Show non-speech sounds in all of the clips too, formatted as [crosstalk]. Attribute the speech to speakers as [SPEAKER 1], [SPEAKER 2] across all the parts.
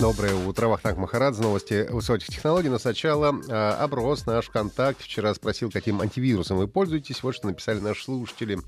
[SPEAKER 1] Доброе утро, Вахтанг Махарадзе, новости высоких технологий. Но сначала э, оброс наш ВКонтакте. Вчера спросил, каким антивирусом вы пользуетесь. Вот что написали наши слушатели.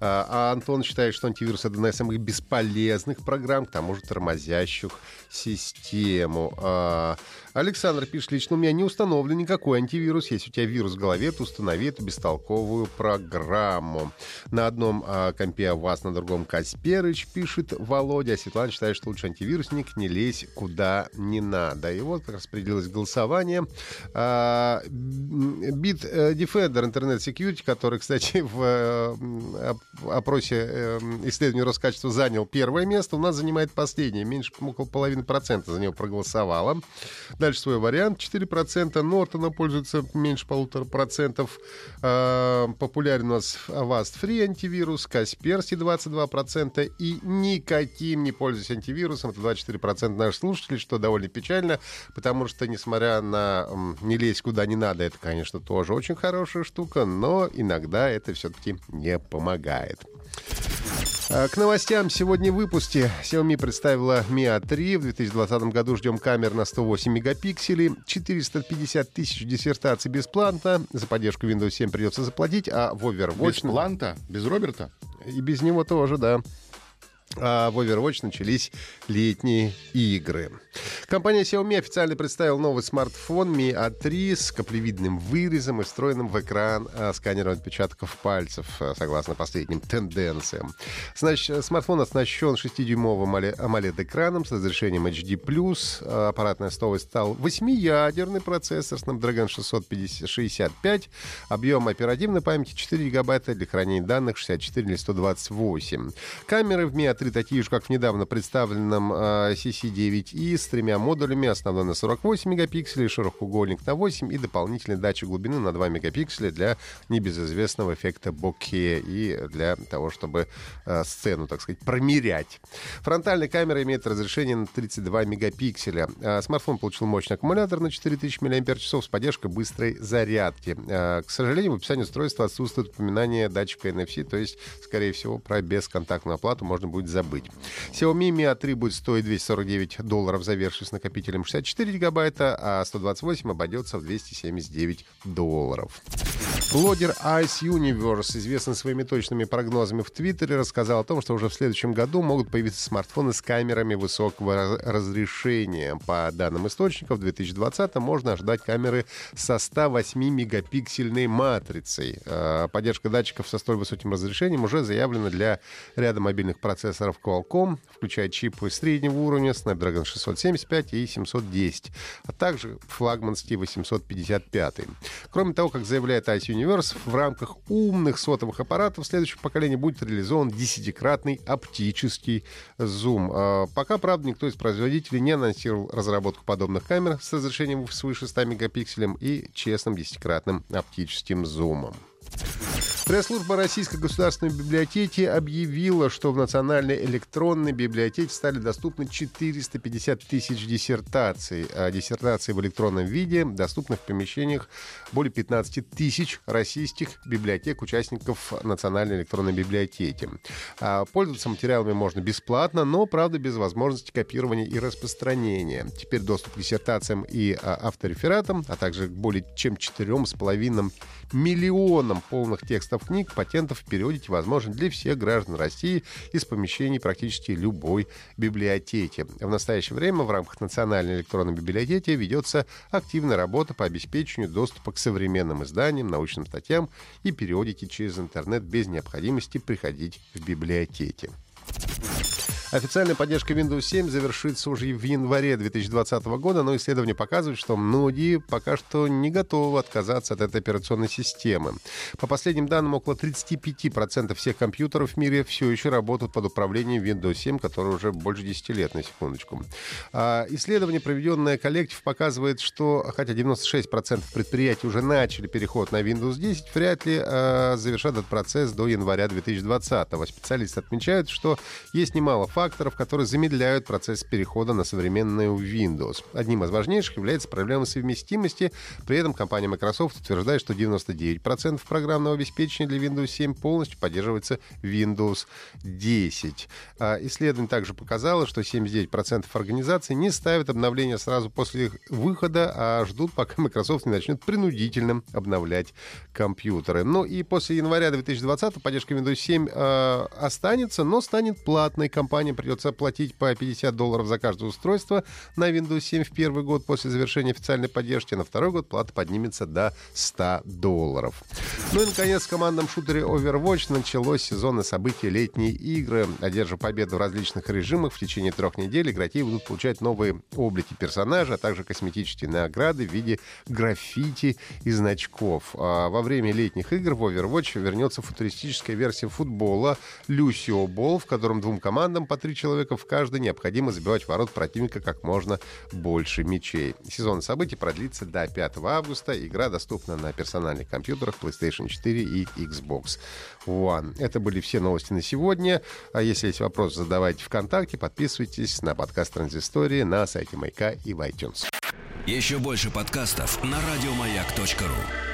[SPEAKER 1] А, а Антон считает, что антивирус — это одна из самых бесполезных программ, к тому же тормозящих систему. А, Александр пишет, лично у меня не установлен никакой антивирус. Если у тебя вирус в голове, то установи эту бестолковую программу. На одном а, компе вас, на другом Касперыч, пишет Володя. А Светлана считает, что лучше антивирусник не лезь куда не надо. И вот распределилось голосование. А, Bit э, Defender Internet Security, который, кстати, [laughs] в э, опросе э, исследования Роскачества занял первое место, у нас занимает последнее. Меньше около половины процента за него проголосовало. Дальше свой вариант. 4% Нортона пользуется меньше полутора процентов. Э, популярен у нас Avast Free антивирус, Kaspersky 22% и никаким не пользуясь антивирусом. Это 24% наших слушателей, что довольно печально, потому что, несмотря на не лезть куда не надо, это, конечно, тоже очень хорошая штука, но иногда это все-таки не помогает. А, к новостям сегодня в выпуске. Xiaomi представила Mi A3. В 2020 году ждем камер на 108 мегапикселей. 450 тысяч диссертаций бесплатно. За поддержку Windows 7 придется заплатить, а в Overwatch...
[SPEAKER 2] Бесплатно? Без Роберта?
[SPEAKER 1] И без него тоже, да а в Overwatch начались летние игры. Компания Xiaomi официально представила новый смартфон Mi A3 с каплевидным вырезом и встроенным в экран а, сканером отпечатков пальцев, а, согласно последним тенденциям. Значит, смартфон оснащен 6-дюймовым AMOLED-экраном с разрешением HD+. А, аппаратной основой стал 8-ядерный процессор Snapdragon 665, объем оперативной памяти 4 гигабайта для хранения данных 64 или 128. Камеры в Mi A3 смотри такие же, как в недавно представленном э, CC9i с тремя модулями, основной на 48 мегапикселей, широкоугольник на 8 и дополнительный датчик глубины на 2 мегапикселя для небезызвестного эффекта боке и для того, чтобы э, сцену, так сказать, промерять. Фронтальная камера имеет разрешение на 32 мегапикселя. Э, смартфон получил мощный аккумулятор на 4000 мАч с поддержкой быстрой зарядки. К сожалению, в описании устройства отсутствует упоминание датчика NFC, то есть, скорее всего, про бесконтактную оплату можно будет забыть. Xiaomi Mi A3 будет стоить 249 долларов за версию с накопителем 64 гигабайта, а 128 обойдется в 279 долларов. Блогер Ice Universe, известный своими точными прогнозами в Твиттере, рассказал о том, что уже в следующем году могут появиться смартфоны с камерами высокого разрешения. По данным источников, в 2020 можно ожидать камеры со 108-мегапиксельной матрицей. А, поддержка датчиков со столь высоким разрешением уже заявлена для ряда мобильных процессоров Qualcomm, включая чипы среднего уровня Snapdragon 675 и 710, а также флагманский 855. Кроме того, как заявляет Ice Universe, Universe в рамках умных сотовых аппаратов следующего поколения будет реализован десятикратный оптический зум. А, пока, правда, никто из производителей не анонсировал разработку подобных камер с разрешением свыше 100 мегапикселем и честным десятикратным оптическим зумом. Пресс-служба Российской государственной библиотеки объявила, что в Национальной электронной библиотеке стали доступны 450 тысяч диссертаций. А диссертации в электронном виде доступны в помещениях более 15 тысяч российских библиотек, участников Национальной электронной библиотеки. А пользоваться материалами можно бесплатно, но, правда, без возможности копирования и распространения. Теперь доступ к диссертациям и а, авторефератам, а также к более чем 4,5 миллионам полных текстов книг, патентов в периодике возможен для всех граждан России из помещений практически любой библиотеки. В настоящее время в рамках Национальной электронной библиотеки ведется активная работа по обеспечению доступа к современным изданиям, научным статьям и периодике через интернет без необходимости приходить в библиотеки. Официальная поддержка Windows 7 завершится уже в январе 2020 года, но исследования показывают, что многие пока что не готовы отказаться от этой операционной системы. По последним данным, около 35% всех компьютеров в мире все еще работают под управлением Windows 7, который уже больше 10 лет, на секундочку. А исследование, проведенное коллектив, показывает, что хотя 96% предприятий уже начали переход на Windows 10, вряд ли а, завершат этот процесс до января 2020. Специалисты отмечают, что есть немало факторов, которые замедляют процесс перехода на современную Windows. Одним из важнейших является проблема совместимости. При этом компания Microsoft утверждает, что 99% программного обеспечения для Windows 7 полностью поддерживается Windows 10. А исследование также показало, что 79% организаций не ставят обновления сразу после их выхода, а ждут, пока Microsoft не начнет принудительно обновлять компьютеры. Ну и после января 2020 поддержка Windows 7 э, останется, но станет платной. Компаниям придется платить по 50 долларов за каждое устройство на Windows 7 в первый год после завершения официальной поддержки. На второй год плата поднимется до 100 долларов. Ну и, наконец, в командном шутере Overwatch началось сезонное событие «Летние игры». Одержав победу в различных режимах, в течение трех недель игроки будут получать новые облики персонажа, а также косметические награды в виде граффити и значков. А во время летних игр в Overwatch вернется футуристическая версия футбола Люсио Бол, в котором двум командам по три человека в каждой необходимо забивать ворот противника как можно больше мячей. Сезон событий продлится до 5 августа. Игра доступна на персональных компьютерах PlayStation 4 и Xbox One. Это были все новости на сегодня. А если есть вопросы, задавайте ВКонтакте, подписывайтесь на подкаст Транзистории на сайте Майка и в iTunes.
[SPEAKER 3] Еще больше подкастов на радиомаяк.ру